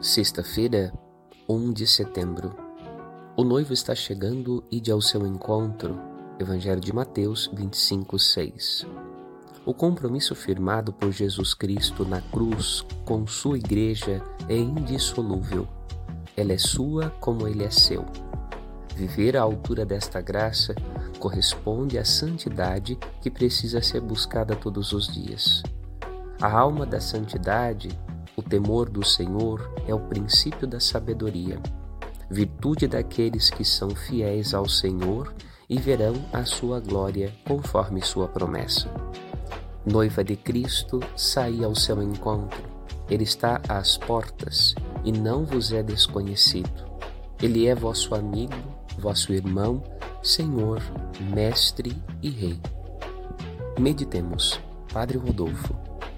Sexta-feira, 1 de setembro. O noivo está chegando, ide ao seu encontro. Evangelho de Mateus 25, 6. O compromisso firmado por Jesus Cristo na cruz com sua igreja é indissolúvel. Ela é sua como ele é seu. Viver à altura desta graça corresponde à santidade que precisa ser buscada todos os dias. A alma da santidade o temor do Senhor é o princípio da sabedoria, virtude daqueles que são fiéis ao Senhor e verão a sua glória conforme sua promessa. Noiva de Cristo, saí ao seu encontro. Ele está às portas e não vos é desconhecido. Ele é vosso amigo, vosso irmão, Senhor, Mestre e Rei. Meditemos. Padre Rodolfo.